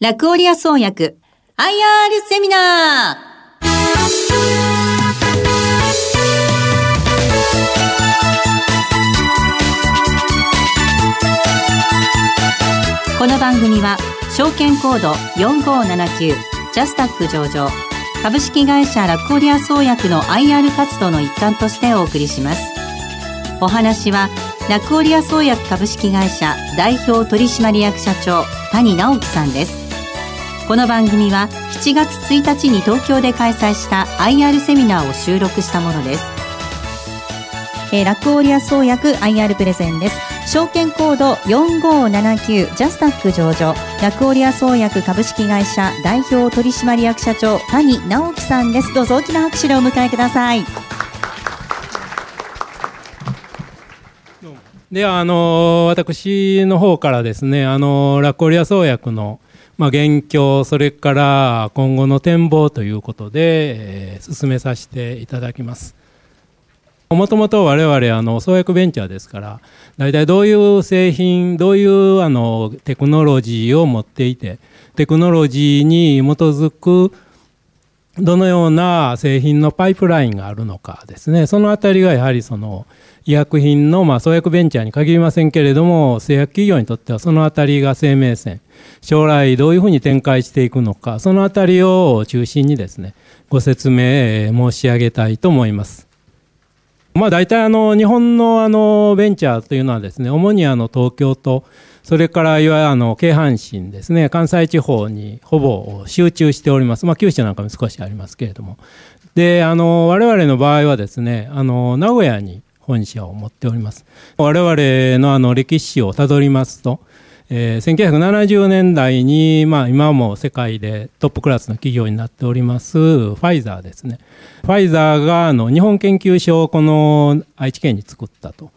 ラクオリア創薬 IR セミナー。この番組は証券コード4579ジャスタック上場株式会社ラクオリア創薬の IR 活動の一環としてお送りします。お話はラクオリア創薬株式会社代表取締役社長谷直樹さんです。この番組は7月1日に東京で開催した IR セミナーを収録したものです、えー、ラクオリア創薬 IR プレゼンです。証券コード4579ジャスタック上場。ラクオリア創薬株式会社代表取締役社長谷直樹さんです。どうぞ大きな拍手でお迎えください。ではあの私の方からですねあのラクオリア創薬のまあ、現況それから今後の展望ということで、えー、進めさせていただきます。もともと我々あの創薬ベンチャーですから大体どういう製品どういうあのテクノロジーを持っていてテクノロジーに基づくどのような製品のパイプラインがあるのかですねそのあたりがやはりその医薬品の、まあ、創薬ベンチャーに限りませんけれども製薬企業にとってはそのあたりが生命線。将来どういうふうに展開していくのかそのあたりを中心にですねご説明申し上げたいと思います。まあ、大体あの日本のあのベンチャーというのはですね主にあの東京とそれからいわゆるあの京阪神ですね関西地方にほぼ集中しております、まあ、九州なんかも少しありますけれども。であの我々の場合はですねあの名古屋に本社を持っております。我々のあの歴史をたどりますとえー、1970年代に、まあ、今も世界でトップクラスの企業になっておりますファイザーですね。ファイザーがあの日本研究所をこの愛知県に作ったと。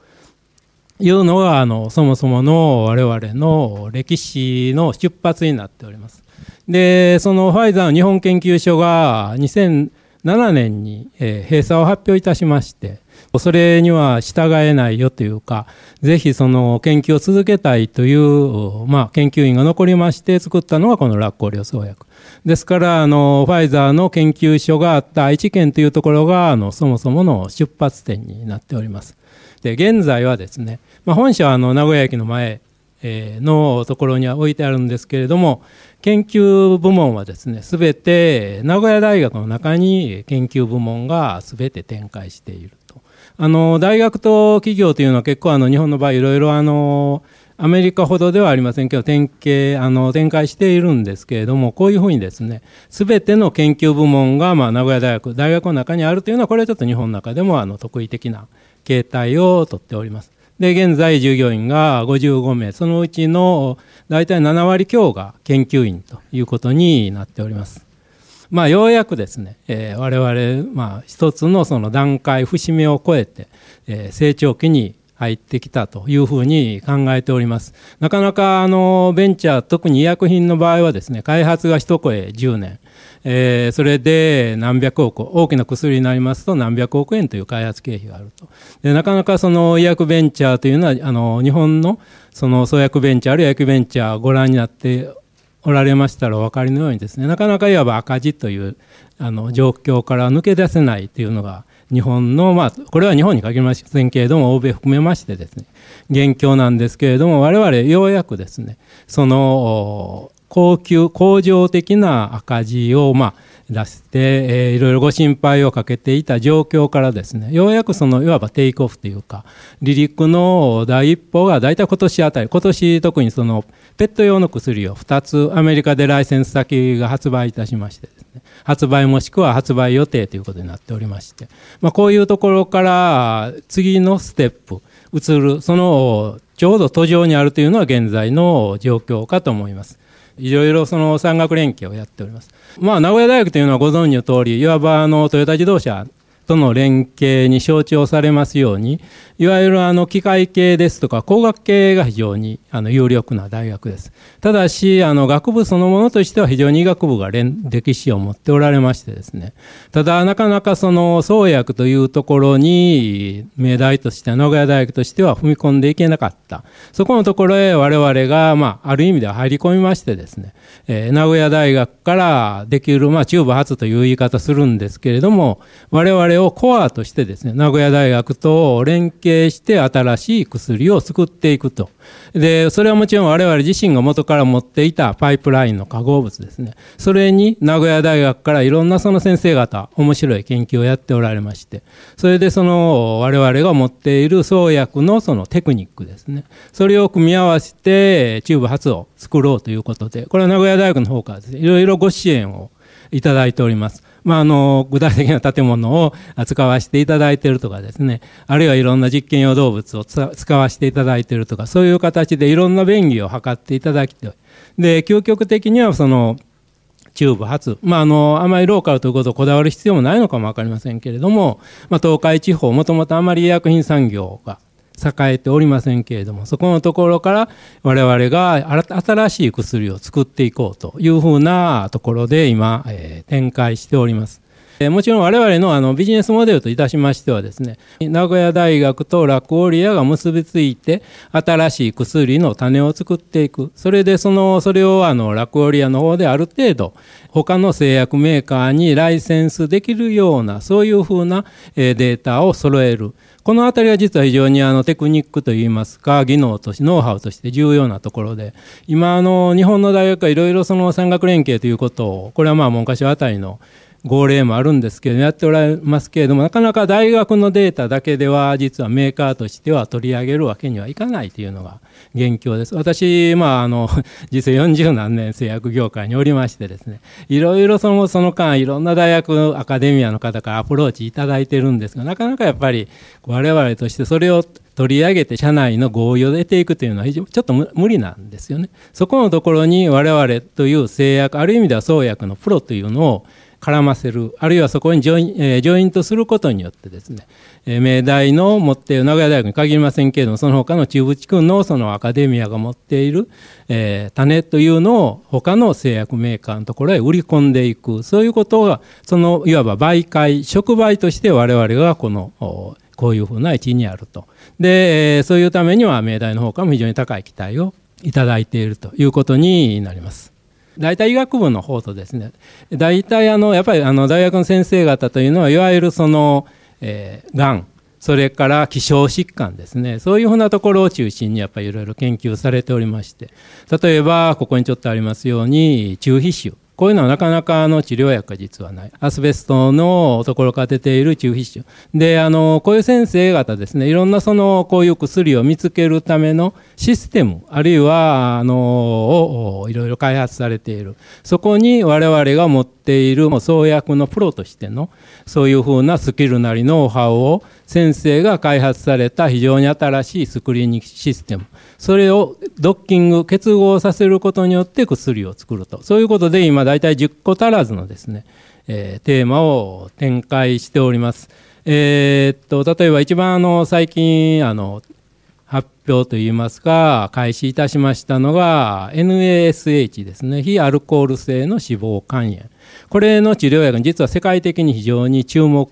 いうのがあのそもそもの我々の歴史の出発になっております。でそのファイザーの日本研究所が2007年に、えー、閉鎖を発表いたしましてそれには従えないよというか、ぜひその研究を続けたいという、まあ、研究員が残りまして作ったのがこのラッコリオ創薬。ですから、あの、ファイザーの研究所があった愛知県というところが、あの、そもそもの出発点になっております。で、現在はですね、まあ、本社はあの、名古屋駅の前、えのところには置いてあるんですけれども、研究部門はですね、すべて名古屋大学の中に研究部門がすべて展開している。あの大学と企業というのは結構あの日本の場合いろいろあのアメリカほどではありませんけど典型あの展開しているんですけれどもこういうふうにですね全ての研究部門がまあ名古屋大学大学の中にあるというのはこれはちょっと日本の中でもあの得意的な形態をとっております。で現在従業員が55名そのうちの大体7割強が研究員ということになっております。まあ、ようやくですね、えー、我々、まあ、一つのその段階節目を超えて、えー、成長期に入ってきたというふうに考えております。なかなかあのベンチャー、特に医薬品の場合はですね、開発が一声10年、えー、それで何百億、大きな薬になりますと何百億円という開発経費があると。でなかなかその医薬ベンチャーというのは、あの日本のその創薬ベンチャー、あるいは薬ベンチャーをご覧になっておられましたらお分かりのようにですねなかなかいわば赤字というあの状況から抜け出せないというのが日本のまあこれは日本に限りませんけれども欧米含めましてですね現況なんですけれども我々ようやくですねその高級恒常的な赤字をまあ出して、えー、いろいろご心配をかけていた状況からですねようやくそのいわばテイクオフというか離陸の第一歩が大体今年あたり今年特にそのペット用の薬を2つアメリカでライセンス先が発売いたしましてですね発売もしくは発売予定ということになっておりまして、まあ、こういうところから次のステップ移るそのちょうど途上にあるというのは現在の状況かと思います。いろいろその産学連携をやっております。まあ、名古屋大学というのはご存知の通り、いわばあのトヨタ自動車との連携に象徴されますように、いわゆるあの機械系ですとか工学系が非常にあの有力な大学です。ただし、あの学部そのものとしては非常に医学部が歴史を持っておられましてですね、ただなかなかその創薬というところに命題として名古屋大学としては踏み込んでいけなかった。そこのところへ我々が、まあ、ある意味では入り込みましてですね、えー、名古屋大学からできる、まあ、中部発という言い方するんですけれども、我々をコアとしてですね、名古屋大学と連携して新しい薬を作っていくと。で、それはもちろん我々自身が元から持っていたパイプラインの化合物ですね。それに名古屋大学からいろんなその先生方、面白い研究をやっておられまして、それでその我々が持っている創薬のそのテクニックですね。それを組み合わせてチューブ発を作ろうということで、これは名古屋大学の方からですね、いろいろご支援をいただいております。まあ、あの具体的な建物を使わせていただいているとかですね。あるいはいろんな実験用動物を使わせていただいているとかそういう形でいろんな便宜を図っていただきてで究極的にはそのチューブ発、まあ、あのあまりローカルということをこだわる必要もないのかも分かりませんけれども、まあ、東海地方もともとあまり医薬品産業が栄えておりませんけれどもそこのところから我々が新しい薬を作っていこうというふうなところで今、えー、展開しております。もちろん我々のあのビジネスモデルといたしましてはですね名古屋大学とラクオリアが結びついて新しい薬の種を作っていくそれでそのそれをあのラクオリアの方である程度他の製薬メーカーにライセンスできるようなそういうふうなデータを揃える。このあたりは実は非常にあのテクニックといいますか技能としてノウハウとして重要なところで。今あの日本の大学はいろいろその産学連携ということをこれはまあ文科省あたりの号令もあるんですけどやっておられますけれどもなかなか大学のデータだけでは実はメーカーとしては取り上げるわけにはいかないというのが現況です私まああの実際40何年製薬業界におりましてですねいろいろそのその間いろんな大学アカデミアの方からアプローチいただいてるんですがなかなかやっぱり我々としてそれを取り上げて社内の合意を得ていくというのは非常にちょっと無理なんですよね。そこのところに我々という製薬ある意味では創薬のプロというのを絡ませるあるいはそこにジョイ、えー、ジョイントすることによってですね、えー、名大の持っている名古屋大学に限りませんけれどもその他の中部地区のそのアカデミアが持っている、えー、種というのを他の製薬メーカーのところへ売り込んでいくそういうことがそのいわば媒介触媒として我々がこのこういうふうな位置にあるとでそういうためには名大の方からも非常に高い期待をいただいているということになります。大体医学部の方とですね大体あのやっぱりあの大学の先生方というのはいわゆるその、えー、がんそれから希少疾患ですね。そういうふうなところを中心にやっぱりいろいろ研究されておりまして例えばここにちょっとありますように中皮腫。こういうのはなかなかあの治療薬が実はない。アスベストのところから出ている中皮腫。で、あの、こういう先生方ですね、いろんなその、こういう薬を見つけるためのシステム、あるいは、あの、をいろいろ開発されている。そこに我々が持っているもう創薬のプロとしての、そういうふうなスキルなりノウハウを先生が開発された非常に新しいスクリーニングシステム。それをドッキング結合させることによって薬を作るとそういうことで今大体10個足らずのですね、えー、テーマを展開しております。えー、っと例えば一番あの最近あの発表といいますか開始いたしましたのが NASH ですね。非アルコール性の脂肪肝炎。これの治療薬実は世界的に非常に注目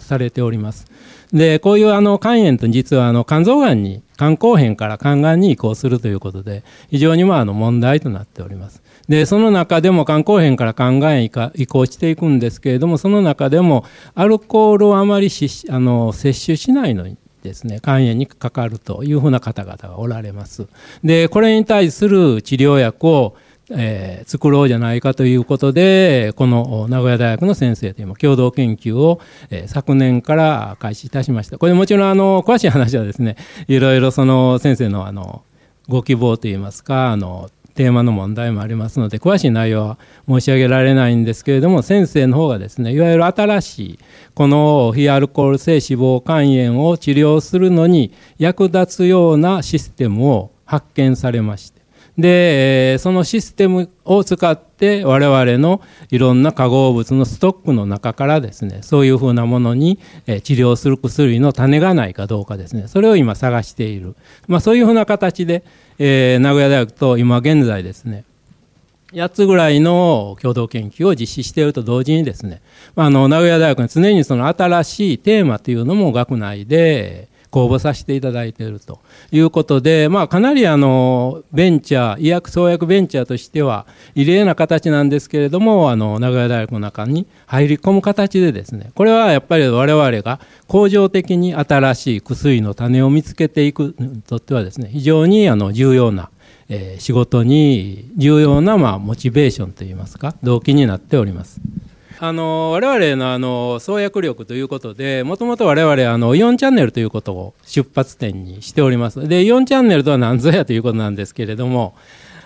されております。でこういうあの肝炎と実はあの肝臓がんに肝硬変から肝がんに移行するということで非常にまああの問題となっております。でその中でも肝硬変から肝がんへ移行していくんですけれどもその中でもアルコールをあまりしあの摂取しないのにですね肝炎にかかるというふうな方々がおられます。でこれに対する治療薬をえー、作ろうじゃないかということでこの名古屋大学の先生という共同研究を、えー、昨年から開始いたしました。これもちろんあの詳しい話はですねいろいろその先生のあのご希望といいますかあのテーマの問題もありますので詳しい内容は申し上げられないんですけれども先生の方がですねいわゆる新しいこの非アルコール性脂肪肝炎を治療するのに役立つようなシステムを発見されました。で、そのシステムを使って我々のいろんな化合物のストックの中からですね、そういうふうなものに治療する薬の種がないかどうかですね、それを今探している。まあそういうふうな形で、えー、名古屋大学と今現在ですね、8つぐらいの共同研究を実施していると同時にですね、あの名古屋大学に常にその新しいテーマというのも学内で公募させていただいているということで、まあ、かなりあのベンチャー医薬創薬ベンチャーとしては異例な形なんですけれどもあの名古屋大学の中に入り込む形でですねこれはやっぱり我々が恒常的に新しい薬の種を見つけていくにとってはですね非常にあの重要なえ、仕事に重要な、まあ、モチベーションといいますか動機になっております。あの我々のあの創薬力ということでもともと我々あのイオンチャンネルということを出発点にしております。でイオンチャンネルとは何ぞやということなんですけれども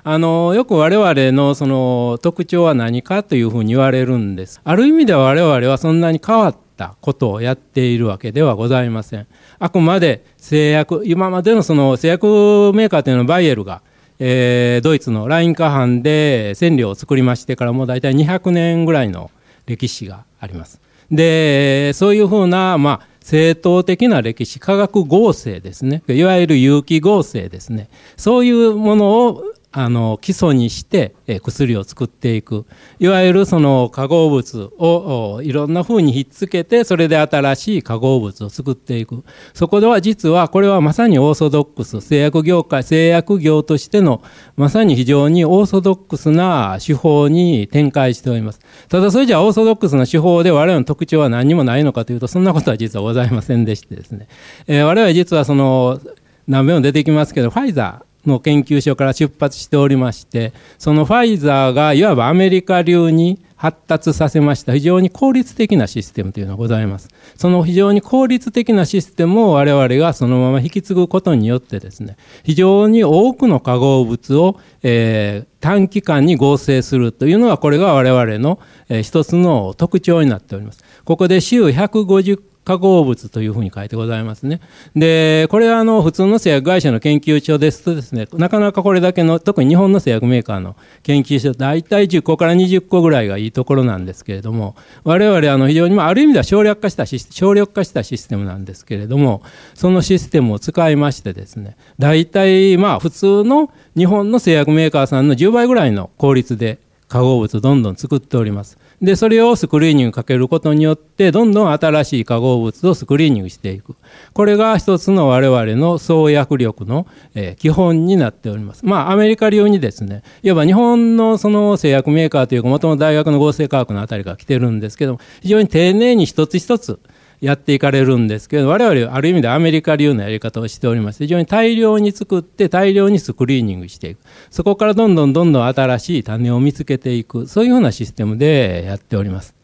あのよく我々のその特徴は何かというふうに言われるんです。ある意味では我々はそんなに変わったことをやっているわけではございません。あくまで製薬今までのその製薬メーカーというのはバイエルがえー、ドイツのラインカハンで染料を作りましてからもう大体200年ぐらいの歴史があります。で、そういうふうな、まあ、正当的な歴史、科学合成ですね。いわゆる有機合成ですね。そういうものをあの基礎にして、薬を作っていく。いわゆるその化合物をいろんな風にひっつけてそれで新しい化合物を作っていく。そこでは実はこれはまさにオーソドックス。製薬業界製薬業としてのまさに非常にオーソドックスな手法に展開しております。ただそれじゃオーソドックスな手法で我々の特徴は何にもないのかというとそんなことは実はございませんでしてですね、えー、我々実はその何べも出てきますけどファイザーの研究所から出発しておりましてそのファイザーがいわばアメリカ流に発達させました非常に効率的なシステムというのがございます。その非常に効率的なシステムを我々がそのまま引き継ぐことによってですね非常に多くの化合物を、えー、短期間に合成するというのがこれが我々の、えー、一つの特徴になっております。ここで週150化合物というふうに書いてございますね。で、これはあの普通の製薬会社の研究所ですとですね、なかなかこれだけの、特に日本の製薬メーカーの研究所、大体10個から20個ぐらいがいいところなんですけれども、我々あの非常に、まあ、る意味では省略化した省略化したシステムなんですけれども、そのシステムを使いましてですね、大体まあ普通の日本の製薬メーカーさんの10倍ぐらいの効率で化合物をどんどん作っております。で、それをスクリーニングかけることによって、どんどん新しい化合物をスクリーニングしていく。これが一つの我々の創薬力の、えー、基本になっております。まあ、アメリカ流にですね、いわば日本のその製薬メーカーというか、もともと大学の合成科学のあたりが来てるんですけども、非常に丁寧に一つ一つ、やっていかれるんですけど我々ある意味でアメリカ流のやり方をしておりまして非常に大量に作って大量にスクリーニングしていく。そこからどんどんどんどん新しい種を見つけていく。そういうようなシステムでやっております。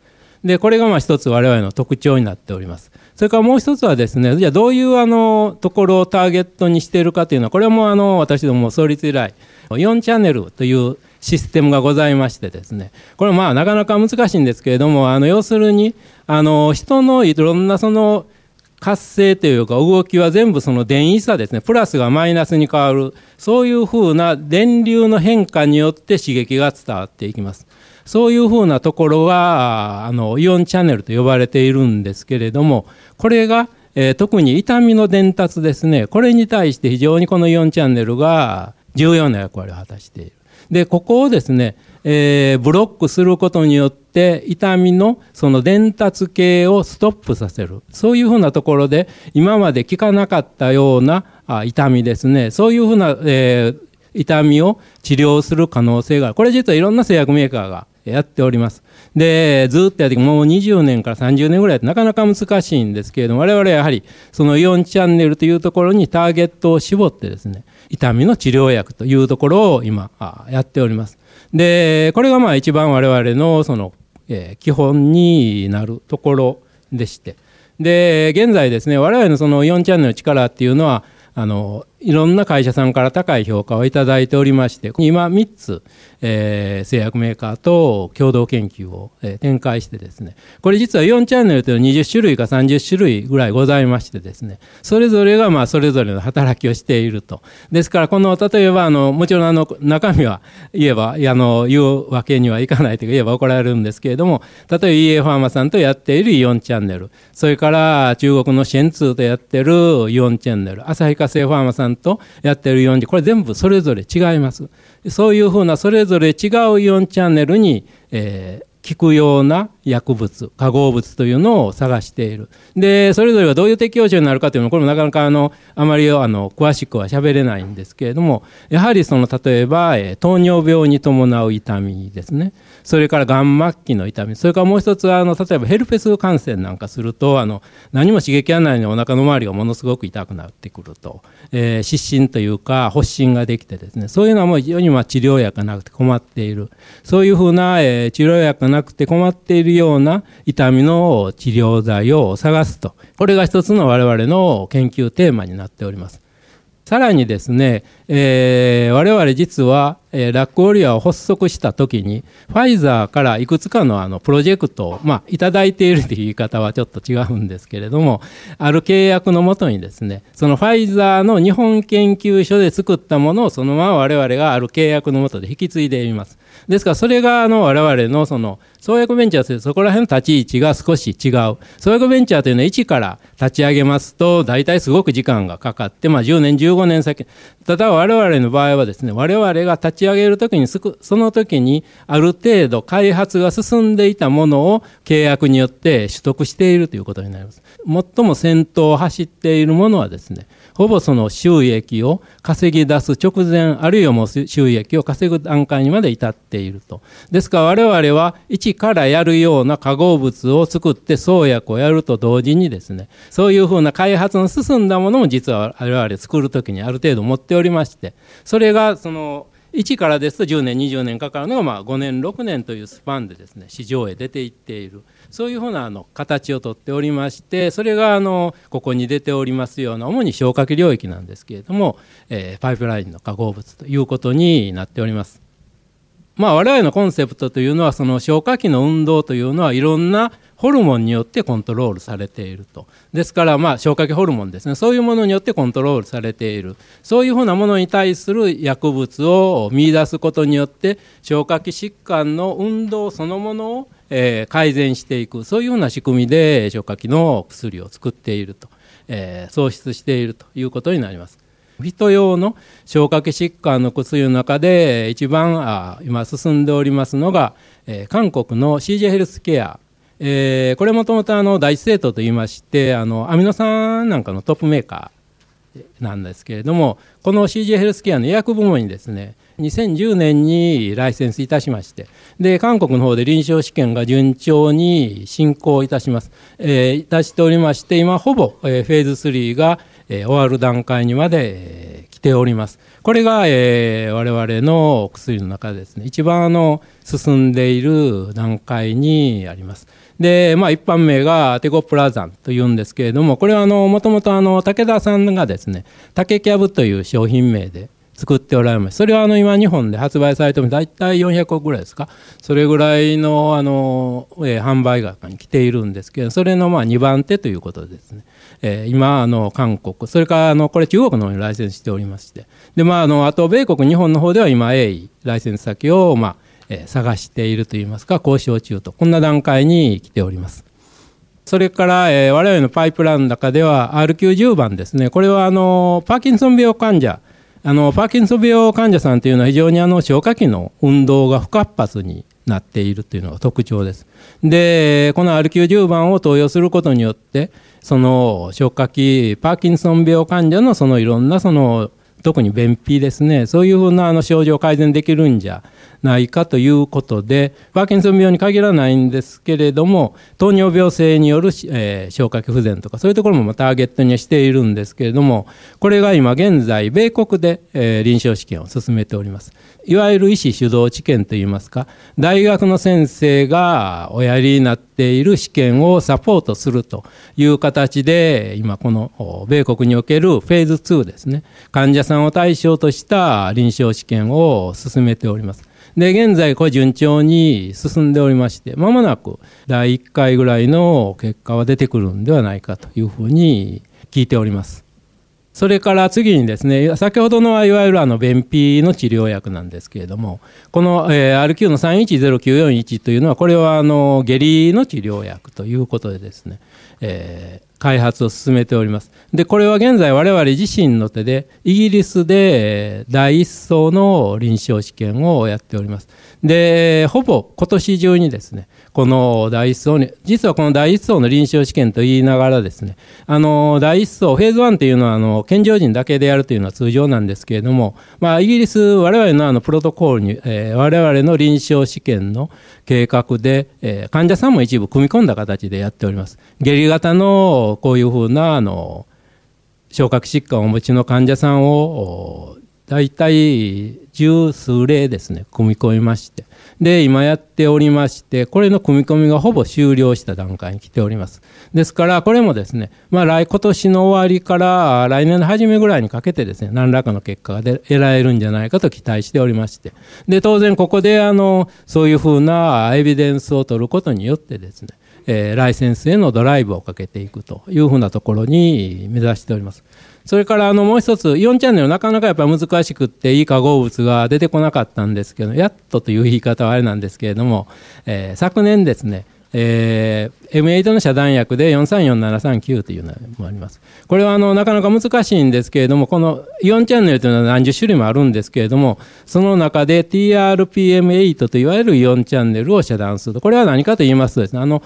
でこれがまあ一つ我々の特徴になっております。それからもう一つはですねじゃあどういうあのところをターゲットにしているかというのはこれもあの私ども創立以来4チャンネルというシステムがございましてですね。これまあなかなか難しいんですけれどもあの要するにあの人のいろんなその活性というか動きは全部その電位差ですね。プラスがマイナスに変わる。そういうふうな電流の変化によって刺激が伝わっていきます。そういうふうなところがあのイオンチャンネルと呼ばれているんですけれどもこれが、えー、特に痛みの伝達ですね。これに対して非常にこのイオンチャンネルが重要な役割を果たしている。でここをですね、えー、ブロックすることによって痛みのその伝達系をストップさせるそういうふうなところで今まで効かなかったようなあ痛みですねそういうふうな、えー、痛みを治療する可能性があるこれ実はいろんな製薬メーカーがやっております。で、ずっとやってもう20年から30年ぐらいなかなか難しいんですけれども、我々はやはりそのイオンチャンネルというところにターゲットを絞ってですね、痛みの治療薬というところを今やっております。で、これがまあ一番我々のその、えー、基本になるところでして、で、現在ですね、我々のその4チャンネルの力っていうのは、あのいろんな会社さんから高い評価をいただいておりまして、今3つ、えー、製薬メーカーと共同研究を、えー、展開してですね、これ実は4チャンネルというのは20種類か30種類ぐらいございましてですね、それぞれがまあそれぞれの働きをしていると。ですから、この、例えば、あの、もちろんあの、中身は言えば、あの、言うわけにはいかないと言えば怒られるんですけれども、例えば EA ファーマさんとやっている4チャンネル、それから中国のシェンツーとやってる4チャンネル、旭化成ファーマさんとやってる4これ全部それぞれ違います。そういうふうなそれぞれ違うイオンチャンネルに、えー、聞くような薬物、化合物というのを探している。で、それぞれがどういう適応症になるかというのは、これもなかなかあの、あまりあの、詳しくは喋れないんですけれども、やはりその、例えば、えー、糖尿病に伴う痛みですね。それからがん末期の痛み、それからもう一つは、あの、例えばヘルペス感染なんかすると、あの、何も刺激がないのにお腹の周りがものすごく痛くなってくると、えー、失神というか、発疹ができてですね、そういうのはもう非常にまあ治療薬がなくて困っている。そういうふうな、えー、治療薬がなくて困っているような痛みの治療剤を探すと。これが一つの我々の研究テーマになっております。さらにですね、えー、我々実は、えー、ラックオリアを発足した時にファイザーからいくつかのあのプロジェクトを、まあ、いただいているという言い方はちょっと違うんですけれどもある契約のもとにですねそのファイザーの日本研究所で作ったものをそのまま我々がある契約のもとで引き継いでいますですからそれがあの我々のその創薬ベンチャーというそこら辺の立ち位置が少し違う。創薬ベンチャーというのは一から立ち上げますと大体すごく時間がかかって、まあ、10年15年先。ただ我々の場合はですね我々が立ち上げる時にその時にある程度開発が進んでいたものを契約によって取得しているということになります。最も先頭を走っているものはですねほぼその収益を稼ぎ出す直前、あるいはもう収益を稼ぐ段階にまで至っていると。ですから我々は一からやるような化合物を作って創薬をやると同時にですね、そういうふうな開発の進んだものも実は我々作るときにある程度持っておりまして、それがその1からですと10年20年かかるのがまあ5年6年というスパンでですね市場へ出ていっているそういうふうなあの形をとっておりましてそれがあのここに出ておりますような主に消化器領域なんですけれども、えー、パイプラインの化合物ということになっております。まあ、我々のコンセプトというのはその消化器の運動というのはいろんなホルモンによってコントロールされていると。ですから、まあ、消化器ホルモンですね。そういうものによってコントロールされている。そういうふうなものに対する薬物を見出すことによって、消化器疾患の運動そのものを、えー、改善していく。そういうような仕組みで消化器の薬を作っていると。えー、創出しているということになります。人用の消化器疾患の薬の中で一番あ今進んでおりますのが、えー、韓国の CJ ヘルスケアえー、これもともとあの第一政党といいましてあのアミノ酸なんかのトップメーカーなんですけれどもこの CG ヘルスケアの医薬部門にですね2010年にライセンスいたしましてで韓国の方で臨床試験が順調に進行いたします、えー、いたしておりまして今ほぼ、えー、フェーズ3が、えー、終わる段階にまで、えー、来ております。これが、えー、我々の薬の中でですね。一番あの進んでいる段階にあります。で、まあ、一般名がテゴプラザンというんですけれども、これはもともと武田さんがですね、竹キャブという商品名で作っておられます。それはあの今日本で発売されても大体400億ぐらいですか？それぐらいのあの、えー、販売額に来ているんですけど、それのまあ2番手ということですね。えー、今あの韓国、それからあのこれ中国の方にライセンスしておりまして、でまああのあと米国、日本の方では今 A ライセンス先をまあえ探しているといいますか交渉中とこんな段階に来ております。それから、えー、我々のパイプラインの中では R90 番ですねこれはあのパーキンソン病患者あのパーキンソン病患者さんというのは非常にあの消化器の運動が不活発になっているというのが特徴です。でこの R90 番を投与することによってその消化器パーキンソン病患者のそのいろんなその特に便秘ですねそういうふうなあの症状を改善できるんじゃないかということで、パーキンソン病に限らないんですけれども、糖尿病性による、えー、消化器不全とか、そういうところもターゲットにしているんですけれども、これが今現在、米国で、えー、臨床試験を進めております。いわゆる医師主導治験といいますか、大学の先生がおやりになっている試験をサポートするという形で、今この米国におけるフェーズ2ですね、患者さんを対象とした臨床試験を進めております。で、現在これ順調に進んでおりまして、まもなく第1回ぐらいの結果は出てくるんではないかというふうに聞いております。それから次にですね、先ほどのはいわゆるあの便秘の治療薬なんですけれども、この、RQ の310941というのは、これはあの下痢の治療薬ということでですね、えー、開発を進めております。で、これは現在我々自身の手で、イギリスで第一層の臨床試験をやっております。で、ほぼ今年中にですね、この第一層に、実はこの第一層の臨床試験と言いながらですね、あの、第一層、フェーズ1っていうのは、あの、健常人だけでやるというのは通常なんですけれども、まあ、イギリス、我々のあの、プロトコールに、えー、我々の臨床試験の計画で、えー、患者さんも一部組み込んだ形でやっております。下痢型の、こういうふうな、あの、消化器疾患をお持ちの患者さんを、大体十数例ですね、組み込みまして、で、今やっておりまして、これの組み込みがほぼ終了した段階に来ております。ですから、これもですね、まあ来、今年の終わりから来年の初めぐらいにかけてですね、何らかの結果が得られるんじゃないかと期待しておりまして、で、当然ここで、あの、そういうふうなエビデンスを取ることによってですね、えー、ライセンスへのドライブをかけていくというふうなところに目指しております。それからあのもう一つ、イオンチャンネルなかなかやっぱ難しくっていい化合物が出てこなかったんですけど、やっとという言い方はあれなんですけれども、えー、昨年ですね、えー、M8 の遮断薬で434739というのもあります。これはあのなかなか難しいんですけれども、このイオンチャンネルというのは何十種類もあるんですけれども、その中で TRPM8 といわれるイオンチャンネルを遮断すると。これは何かと言いますとですね、あの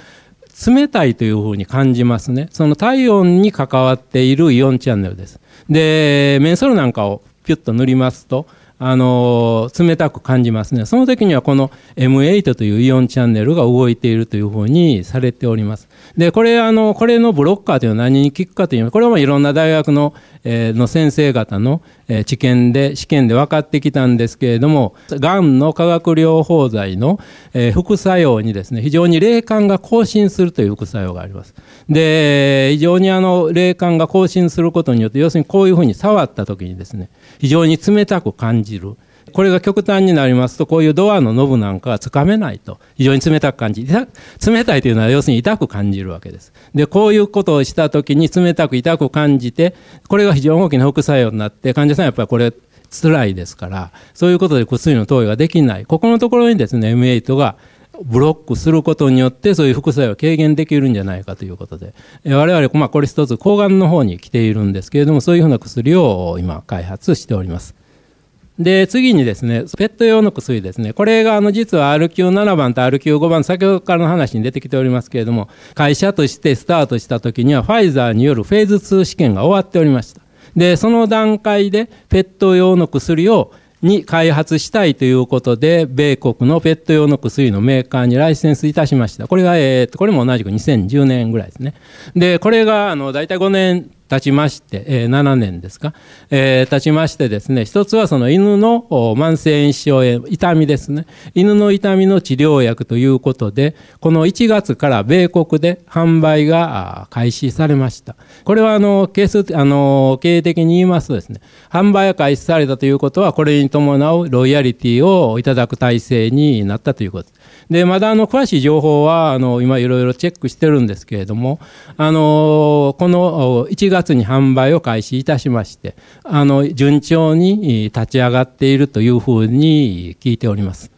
冷たいというふうに感じますね。その体温に関わっているイオンチャンネルです。で、メンソールなんかをピュッと塗りますと、あの冷たく感じますね。その時にはこの M8 というイオンチャンネルが動いているというふうにされております。で、これ、あの、これのブロッカーというのは何に効くかというと、これはいろんな大学の、えー、の先生方の、えー、知見で、試験で分かってきたんですけれども、がんの化学療法剤の、えー、副作用にですね、非常に霊感が更新するという副作用があります。で、非常にあの、霊感が更新することによって、要するにこういうふうに触った時にですね、非常に冷たく感じる。これが極端になりますと、こういうドアのノブなんかはつかめないと、非常に冷たく感じ、冷たいというのは要するに痛く感じるわけです。で、こういうことをしたときに冷たく痛く感じて、これが非常に大きな副作用になって、患者さんやっぱりこれ、辛いですから、そういうことで薬の投与ができない。ここのところにですね、M8 がブロックすることによってそういう副作用を軽減できるんじゃないかということで、我々、まあ、これ一つ抗がんの方に来ているんですけれども、そういうふうな薬を今開発しております。で、次にですね、ペット用の薬ですね。これがあの実は RQ7 番と RQ5 番、先ほどからの話に出てきておりますけれども、会社としてスタートした時にはファイザーによるフェーズ2試験が終わっておりました。で、その段階でペット用の薬をに開発したいということで、米国のペット用の薬のメーカーにライセンスいたしました。これが、えー、と、これも同じく2010年ぐらいですね。で、これが、あの、大体5年経ちまして、えー、7年ですか、えー、経ちましてですね、一つはその犬の慢性炎症炎、痛みですね。犬の痛みの治療薬ということで、この1月から米国で販売が開始されました。これはあの、ケース、あの、経営的に言いますとですね、販売が開始されたということは、これに伴うロイヤリティをいただく体制になったということです。で、まだあの、詳しい情報は、あの、今いろいろチェックしてるんですけれども、あの、この1月に販売を開始いたしまして、あの、順調に立ち上がっているというふうに聞いております。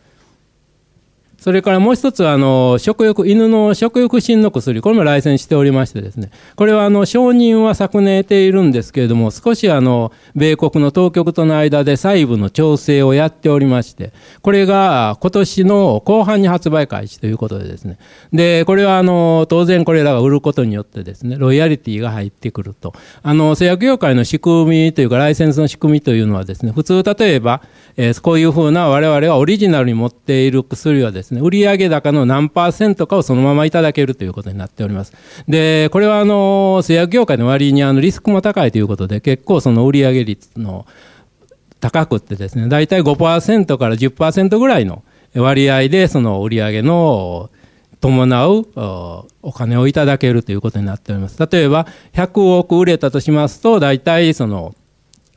それからもう一つは、あの、食欲、犬の食欲心の薬、これも来選しておりましてですね、これは、あの、承認は昨年得ているんですけれども、少し、あの、米国の当局との間で細部の調整をやっておりまして、これが今年の後半に発売開始ということでですね、で、これは、あの、当然これらが売ることによってですね、ロイヤリティが入ってくると。あの、製薬業界の仕組みというか、ライセンスの仕組みというのはですね、普通、例えば、え、こういうふうな我々がオリジナルに持っている薬はですね、売上高の何パーセントかをそのままいただけるということになっております。で、これはあの、製薬業界の割にあのリスクも高いということで、結構その売上率の高くってですね、大体5%から10%ぐらいの割合でその売上の伴うお金をいただけるということになっております。例えば、100億売れたとしますと、大体その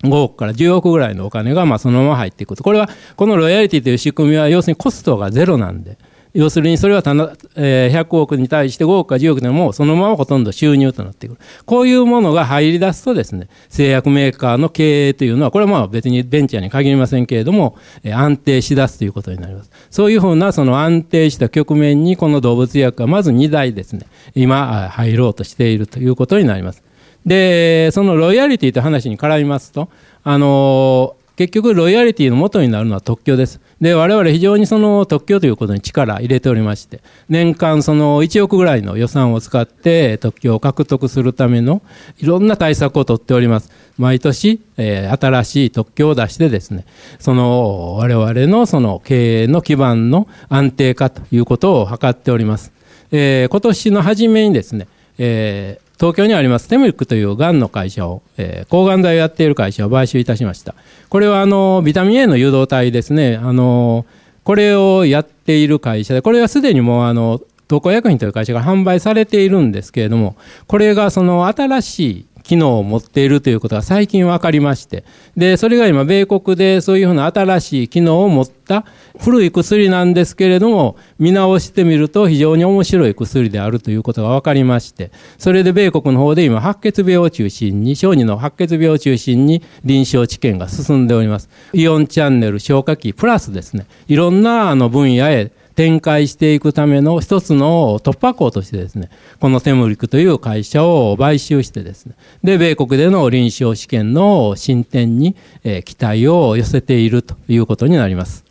5億から10億ぐらいのお金がまあそのまま入っていくと。これは、このロイヤリティという仕組みは、要するにコストがゼロなんで、要するにそれはたな、えー、100億に対して5億か10億でもそのままほとんど収入となってくる。こういうものが入り出すとですね、製薬メーカーの経営というのは、これはまあ別にベンチャーに限りませんけれども、えー、安定しだすということになります。そういうふうなその安定した局面にこの動物薬がまず2台ですね、今入ろうとしているということになります。で、そのロイヤリティという話に絡みますと、あの結局ロイヤリティの元になるのは特許です。で、我々非常にその特許ということに力入れておりまして、年間その1億ぐらいの予算を使って特許を獲得するためのいろんな対策をとっております。毎年、えー、新しい特許を出してですね、その我々のその経営の基盤の安定化ということを図っております。えー、今年の初めにですね、えー、東京にありますテムリックというがんの会社を、えー、抗がん剤をやっている会社を買収いたしました。これはあのビタミン A の誘導体ですね。あのこれをやっている会社で、これはすでにもうあの東光薬品という会社が販売されているんですけれども、これがその新しい機能を持っているということが最近分かりまして、で、それが今、米国でそういうふうな新しい機能を持った古い薬なんですけれども、見直してみると非常に面白い薬であるということが分かりまして、それで米国の方で今、白血病を中心に、小児の白血病を中心に臨床治験が進んでおります。イオンチャンネル消化器プラスですね、いろんなあの分野へ展開していくための一つの突破口としてですね、このテムリクという会社を買収してですね、で、米国での臨床試験の進展に、え、期待を寄せているということになります。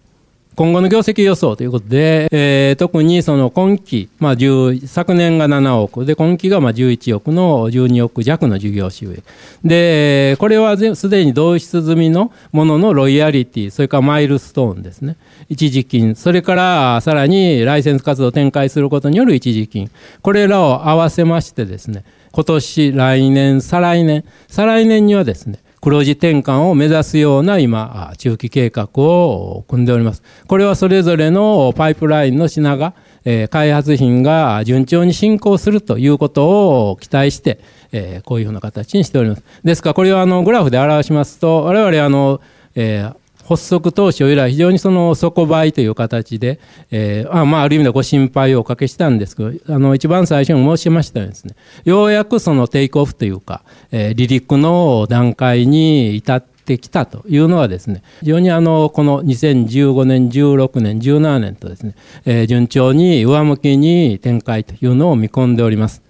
今後の業績予想ということで、えー、特にその今期、まあ、昨年が7億で今期がまあ11億の12億弱の事業収益。でこれはすでに同出済みのもののロイヤリティそれからマイルストーンですね。一時金。それからさらにライセンス活動を展開することによる一時金。これらを合わせましてですね今年来年再来年再来年にはですね黒字転換を目指すような今、中期計画を組んでおります。これはそれぞれのパイプラインの品が、え、開発品が順調に進行するということを期待して、え、こういうふうな形にしております。ですから、これはあのグラフで表しますと、我々あの、えー発足当初以来、非常にその底倍という形で、えー、あまあ、ある意味でご心配をおかけしたんですけど、あの、一番最初に申しましたようにですね、ようやくそのテイクオフというか、えー、離陸の段階に至ってきたというのはですね、非常にあの、この2015年、16年、17年とですね、えー、順調に上向きに展開というのを見込んでおります。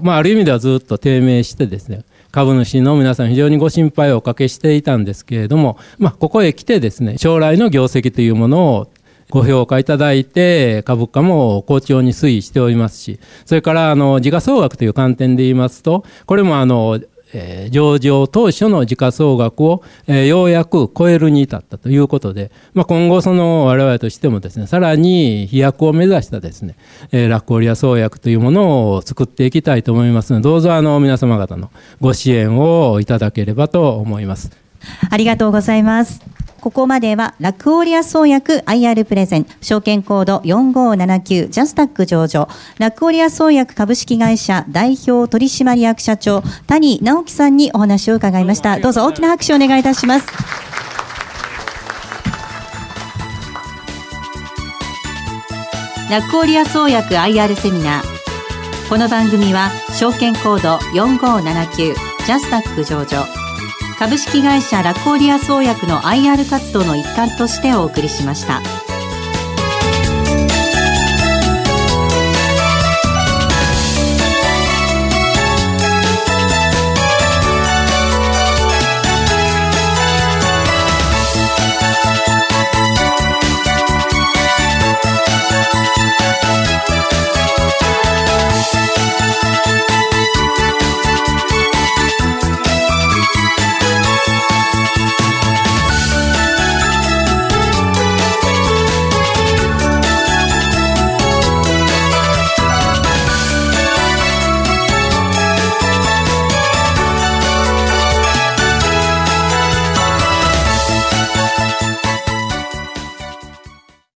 まあ、ある意味ではずっと低迷してですね、株主の皆さん非常にご心配をおかけしていたんですけれども、まあ、ここへ来てですね、将来の業績というものをご評価いただいて、株価も好調に推移しておりますし、それからあの時価総額という観点で言いますと、これもあのえー、上場当初の時価総額を、えー、ようやく超えるに至ったということで、まあ、今後その我々としてもですね、さらに飛躍を目指したですね、えー、ラッコリア創薬というものを作っていきたいと思いますので、どうぞあの皆様方のご支援をいただければと思います。ありがとうございます。ここまではラクオリア創薬 IR プレゼン証券コード4579ジャスタック上場。ラクオリア創薬株式会社代表取締役社長谷直樹さんにお話を伺いました。どうぞ大きな拍手をお願いいたします。ラクオリア創薬 IR セミナー。この番組は証券コード4579ジャスタック上場株式会社ラコーリア創薬の IR 活動の一環としてお送りしました。